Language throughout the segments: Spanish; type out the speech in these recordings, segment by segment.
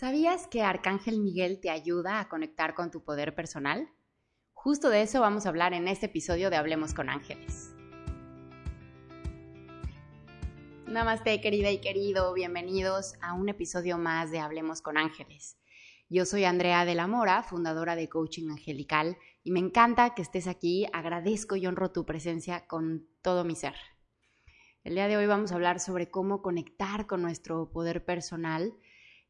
¿Sabías que Arcángel Miguel te ayuda a conectar con tu poder personal? Justo de eso vamos a hablar en este episodio de Hablemos con Ángeles. Namaste, querida y querido, bienvenidos a un episodio más de Hablemos con Ángeles. Yo soy Andrea de la Mora, fundadora de Coaching Angelical, y me encanta que estés aquí. Agradezco y honro tu presencia con todo mi ser. El día de hoy vamos a hablar sobre cómo conectar con nuestro poder personal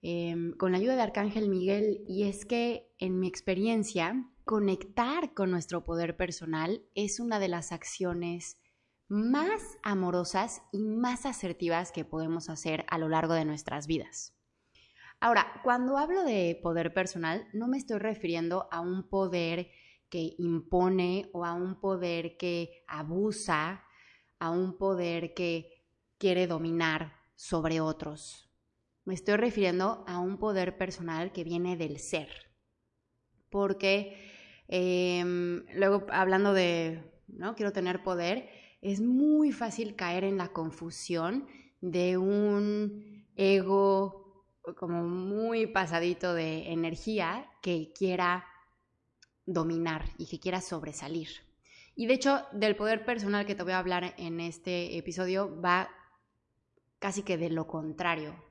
Em, con la ayuda de Arcángel Miguel y es que en mi experiencia, conectar con nuestro poder personal es una de las acciones más amorosas y más asertivas que podemos hacer a lo largo de nuestras vidas. Ahora, cuando hablo de poder personal, no me estoy refiriendo a un poder que impone o a un poder que abusa, a un poder que quiere dominar sobre otros. Me estoy refiriendo a un poder personal que viene del ser. Porque em, luego hablando de, ¿no? Quiero tener poder, es muy fácil caer en la confusión de un ego como muy pasadito de energía que quiera dominar y que quiera sobresalir. Y de hecho, del poder personal que te voy a hablar en este episodio va casi que de lo contrario.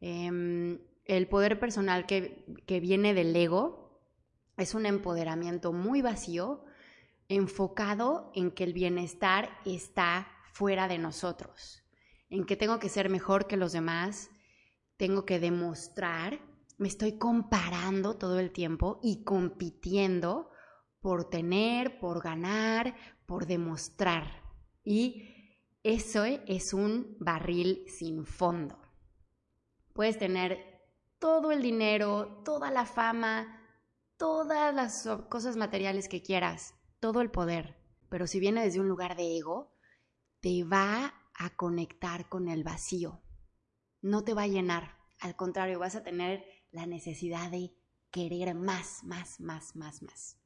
Em, el poder personal que, que viene del ego es un empoderamiento muy vacío, enfocado en que el bienestar está fuera de nosotros, en que tengo que ser mejor que los demás, tengo que demostrar, me estoy comparando todo el tiempo y compitiendo por tener, por ganar, por demostrar. Y eso es un barril sin fondo. Puedes tener todo el dinero, toda la fama, todas las cosas materiales que quieras, todo el poder. Pero si viene desde un lugar de ego, te va a conectar con el vacío. No te va a llenar. Al contrario, vas a tener la necesidad de querer más, más, más, más, más.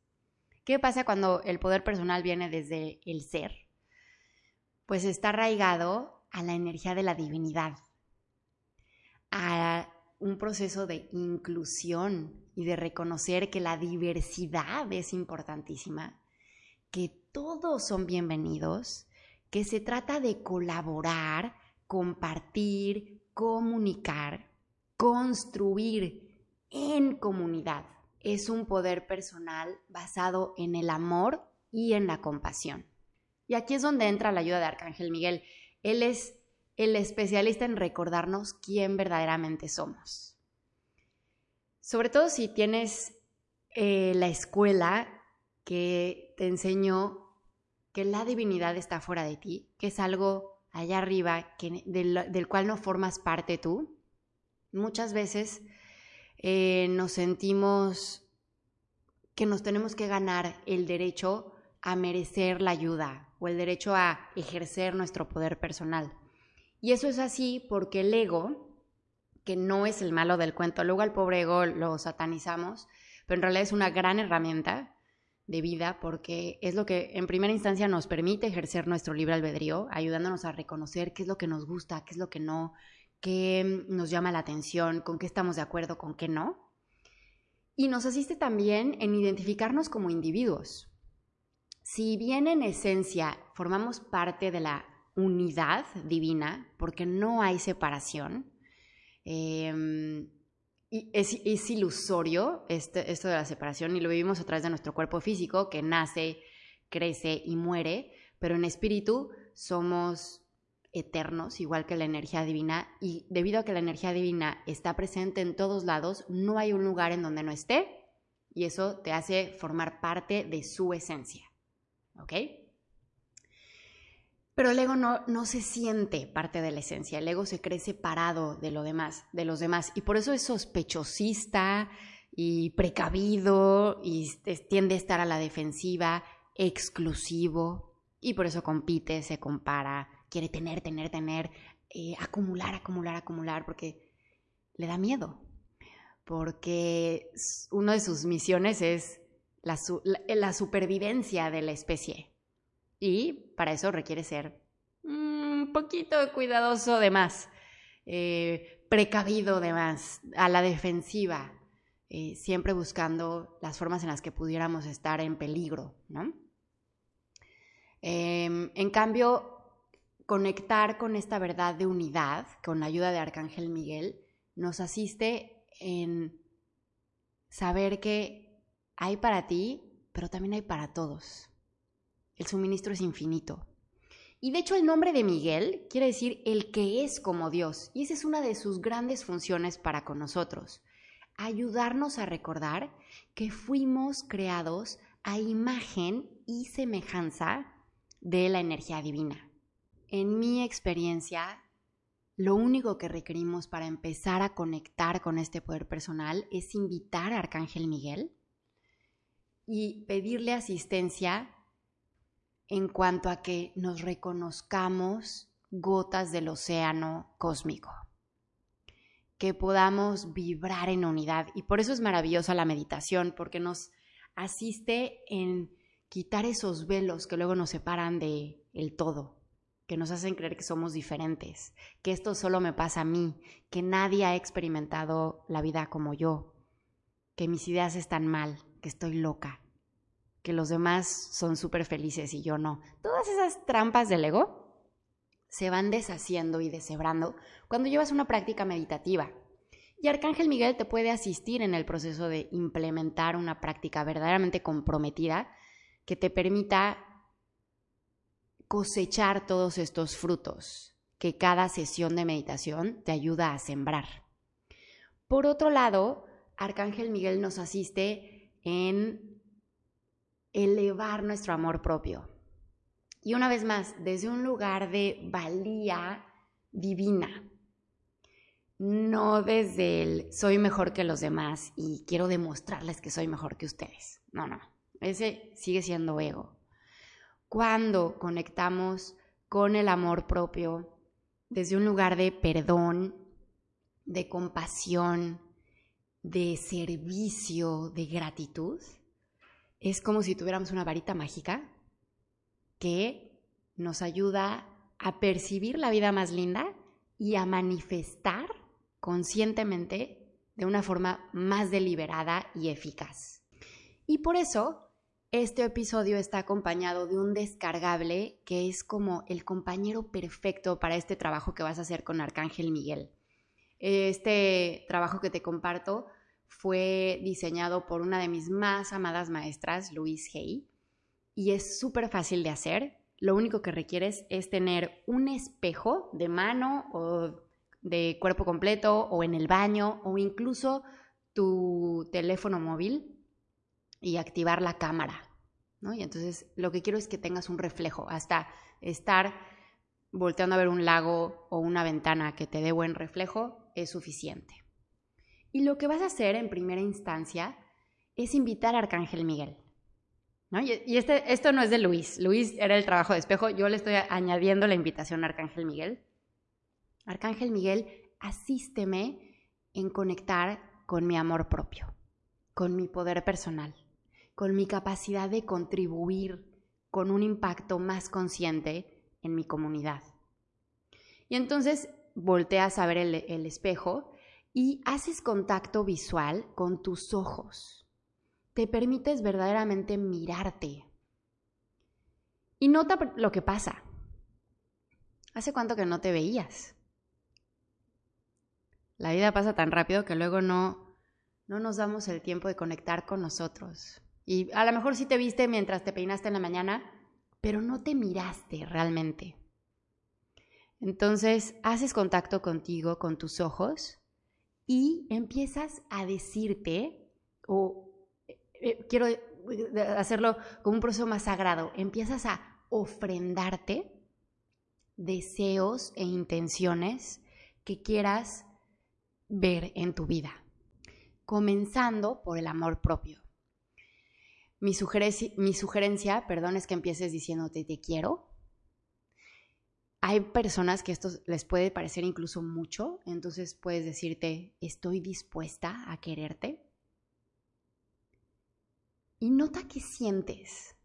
¿Qué pasa cuando el poder personal viene desde el ser? Pues está arraigado a la energía de la divinidad, a un proceso de inclusión y de reconocer que la diversidad es importantísima, que todos son bienvenidos, que se trata de colaborar, compartir, comunicar, construir en comunidad. Es un poder personal basado en el amor y en la compasión. Y aquí es donde entra la ayuda de Arcángel Miguel. Él es el especialista en recordarnos quién verdaderamente somos. Sobre todo si tienes eh, la escuela que te enseñó que la divinidad está fuera de ti, que es algo allá arriba del, cual no formas parte tú. Muchas veces eh, nos sentimos que nos tenemos que ganar el derecho a merecer la ayuda o el derecho a ejercer nuestro poder personal. Y eso es así porque el ego, que no es el malo del cuento, luego al pobre ego lo satanizamos, pero en realidad es una gran herramienta de vida porque es lo que en primera instancia nos permite ejercer nuestro libre albedrío, ayudándonos a reconocer qué es lo que nos gusta, qué es lo que no, qué nos llama la atención, con qué estamos de acuerdo, con qué no. Y nos asiste también en identificarnos como individuos. Si bien en esencia formamos parte de la unidad divina, porque no hay separación. Em, y es, ilusorio este, esto de la separación y lo vivimos a través de nuestro cuerpo físico que nace, crece y muere, pero en espíritu somos eternos, igual que la energía divina, y debido a que la energía divina está presente en todos lados, no hay un lugar en donde no esté, y eso te hace formar parte de su esencia. ¿Ok? Pero el ego no, no se siente parte de la esencia, el ego se cree separado de lo demás, de los demás, y por eso es sospechosista y precavido y tiende a estar a la defensiva, exclusivo, y por eso compite, se compara, quiere tener, tener, tener, eh, acumular, acumular, acumular, porque le da miedo, porque una de sus misiones es la supervivencia de la especie. Y para eso requiere ser un poquito cuidadoso de más. Eh, precavido de más, a la defensiva, eh, siempre buscando las formas en las que pudiéramos estar en peligro, ¿no? Em, en cambio, conectar con esta verdad de unidad, con la ayuda de Arcángel Miguel, nos asiste en saber que hay para ti, pero también hay para todos. El suministro es infinito. Y de hecho el nombre de Miguel quiere decir el que es como Dios. Y esa es una de sus grandes funciones para con nosotros. Ayudarnos a recordar que fuimos creados a imagen y semejanza de la energía divina. En mi experiencia, lo único que requerimos para empezar a conectar con este poder personal es invitar a Arcángel Miguel y pedirle asistencia en cuanto a que nos reconozcamos gotas del océano cósmico, que podamos vibrar en unidad. Y por eso es maravillosa la meditación, porque nos asiste en quitar esos velos que luego nos separan de el todo, que nos hacen creer que somos diferentes, que esto solo me pasa a mí, que nadie ha experimentado la vida como yo, que mis ideas están mal, que estoy loca, que los demás son súper felices y yo no. Todas esas trampas del ego se van deshaciendo y deshebrando cuando llevas una práctica meditativa. Y Arcángel Miguel te puede asistir en el proceso de implementar una práctica verdaderamente comprometida que te permita cosechar todos estos frutos que cada sesión de meditación te ayuda a sembrar. Por otro lado, Arcángel Miguel nos asiste en elevar nuestro amor propio. Y una vez más, desde un lugar de valía divina, no desde el soy mejor que los demás y quiero demostrarles que soy mejor que ustedes. No, no, ese sigue siendo ego. Cuando conectamos con el amor propio desde un lugar de perdón, de compasión, de servicio, de gratitud, es como si tuviéramos una varita mágica que nos ayuda a percibir la vida más linda y a manifestar conscientemente de una forma más deliberada y eficaz. Y por eso este episodio está acompañado de un descargable que es como el compañero perfecto para este trabajo que vas a hacer con Arcángel Miguel. Este trabajo que te comparto fue diseñado por una de mis más amadas maestras, Louise Hay, y es súper fácil de hacer. Lo único que requieres es tener un espejo de mano o de cuerpo completo o en el baño o incluso tu teléfono móvil y activar la cámara. Y entonces lo que quiero es que tengas un reflejo, hasta estar volteando a ver un lago o una ventana que te dé buen reflejo es suficiente. Y lo que vas a hacer en primera instancia es invitar a Arcángel Miguel. Y, este, esto no es de Luis. Luis era el trabajo de espejo. Yo le estoy añadiendo la invitación a Arcángel Miguel. Arcángel Miguel, asísteme en conectar con mi amor propio, con mi poder personal, con mi capacidad de contribuir con un impacto más consciente en mi comunidad. Y entonces volteas a ver el espejo y haces contacto visual con tus ojos. Te permites verdaderamente mirarte. Y nota lo que pasa. ¿Hace cuánto que no te veías? La vida pasa tan rápido que luego no, no nos damos el tiempo de conectar con nosotros. Y a lo mejor sí te viste mientras te peinaste en la mañana, pero no te miraste realmente. Entonces, haces contacto contigo, con tus ojos, y empiezas a decirte, o eh, eh, quiero eh, hacerlo como un proceso más sagrado, empiezas a ofrendarte deseos e intenciones que quieras ver en tu vida, comenzando por el amor propio. Mi, sugerencia, mi sugerencia, perdón, es que empieces diciéndote te quiero, hay personas que esto les puede parecer incluso mucho, entonces puedes decirte, estoy dispuesta a quererte. Y nota qué sientes.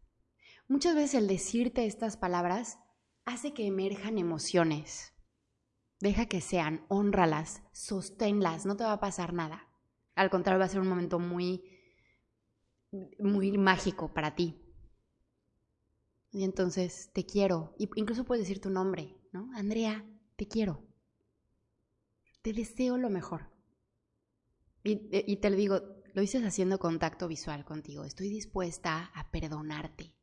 Muchas veces el decirte estas palabras hace que emerjan emociones. Deja que sean, honralas, sosténlas, no te va a pasar nada. Al contrario, va a ser un momento muy, muy mágico para ti. Y entonces, te quiero. Y incluso puedes decir tu nombre, ¿no? Andrea, te quiero. Te deseo lo mejor. Y, y te lo digo, lo dices haciendo contacto visual contigo. Estoy dispuesta a perdonarte.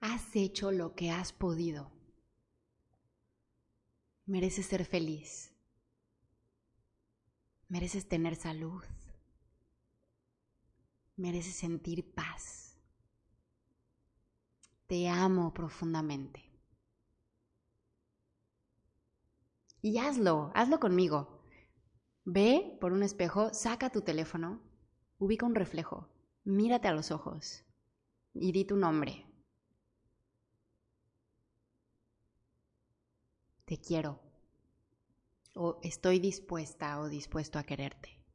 Has hecho lo que has podido. Mereces ser feliz. Mereces tener salud. Mereces sentir paz. Te amo profundamente. Y hazlo, hazlo conmigo. Ve por un espejo, saca tu teléfono, ubica un reflejo, mírate a los ojos y di tu nombre. te quiero o estoy dispuesta o dispuesto a quererte.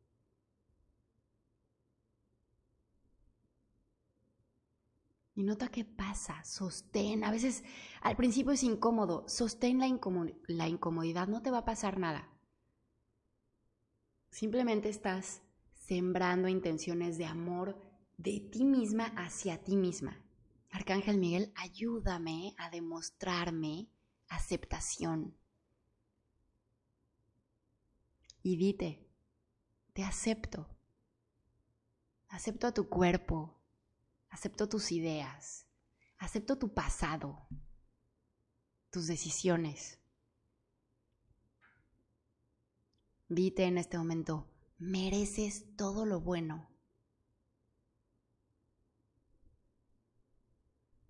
Y nota qué pasa, sostén. A veces al principio es incómodo, sostén la, incomodidad, no te va a pasar nada. Simplemente estás sembrando intenciones de amor de ti misma hacia ti misma. Arcángel Miguel, ayúdame a demostrarme aceptación. Y dite, te acepto. Acepto a tu cuerpo, acepto tus ideas, acepto tu pasado, tus decisiones. Dite en este momento, mereces todo lo bueno.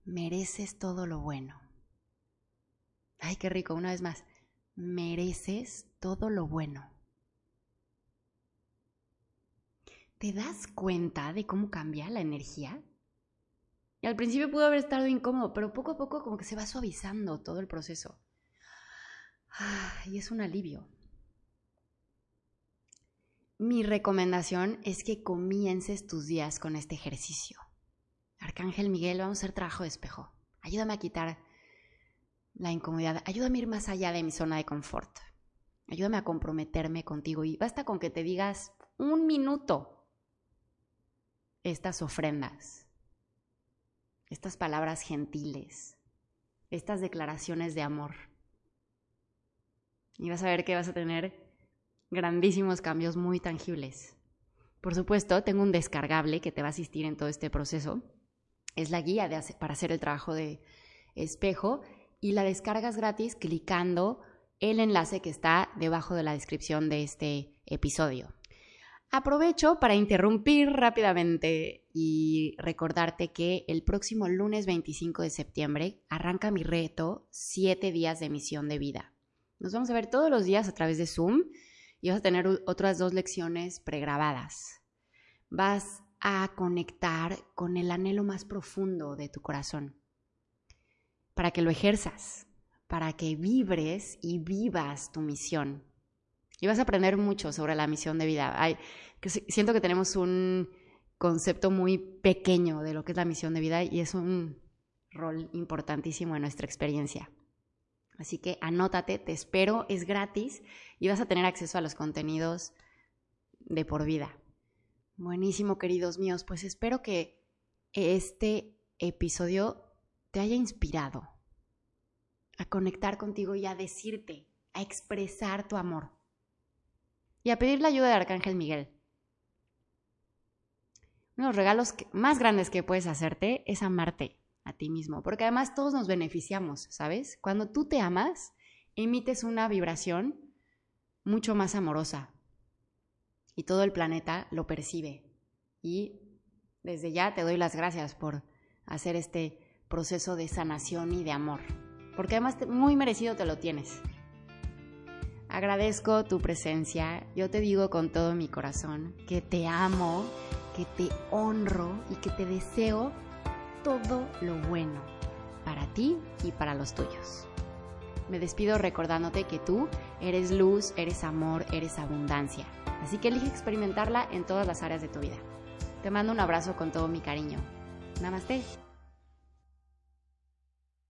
Mereces todo lo bueno. Ay, qué rico, una vez más. Mereces todo lo bueno. ¿Te das cuenta de cómo cambia la energía? Y al principio pudo haber estado incómodo, pero poco a poco como que se va suavizando todo el proceso. y es un alivio. Mi recomendación es que comiences tus días con este ejercicio. Arcángel Miguel, vamos a hacer trabajo de espejo. Ayúdame a quitar la incomodidad. Ayúdame a ir más allá de mi zona de confort. Ayúdame a comprometerme contigo. Y basta con que te digas un minuto estas ofrendas, estas palabras gentiles, estas declaraciones de amor. Y vas a ver que vas a tener grandísimos cambios muy tangibles. Por supuesto, tengo un descargable que te va a asistir en todo este proceso. Es la guía para hacer el trabajo de espejo y la descargas gratis clicando el enlace que está debajo de la descripción de este episodio. Aprovecho para interrumpir rápidamente y recordarte que el próximo lunes 25 de septiembre arranca mi reto 7 días de misión de vida. Nos vamos a ver todos los días a través de Zoom y vas a tener otras dos lecciones pregrabadas. Vas a conectar con el anhelo más profundo de tu corazón para que lo ejerzas, para que vibres y vivas tu misión. Y vas a aprender mucho sobre la misión de vida. siento que tenemos un concepto muy pequeño de lo que es la misión de vida y es un rol importantísimo en nuestra experiencia. Así que anótate, te espero, es gratis y vas a tener acceso a los contenidos de por vida. Buenísimo, queridos míos, pues espero que este episodio te haya inspirado a conectar contigo y a decirte, a expresar tu amor. Y a pedir la ayuda de Arcángel Miguel. Uno de los regalos más grandes que puedes hacerte es amarte a ti mismo, porque además todos nos beneficiamos, ¿sabes? Cuando tú te amas, emites una vibración mucho más amorosa y todo el planeta lo percibe. Y desde ya te doy las gracias por hacer este proceso de sanación y de amor, porque además muy merecido te lo tienes. Agradezco tu presencia, yo te digo con todo mi corazón que te amo, que te honro y que te deseo todo lo bueno para ti y para los tuyos. Me despido recordándote que tú eres luz, eres amor, eres abundancia. Así que elige experimentarla en todas las áreas de tu vida. Te mando un abrazo con todo mi cariño. Namaste.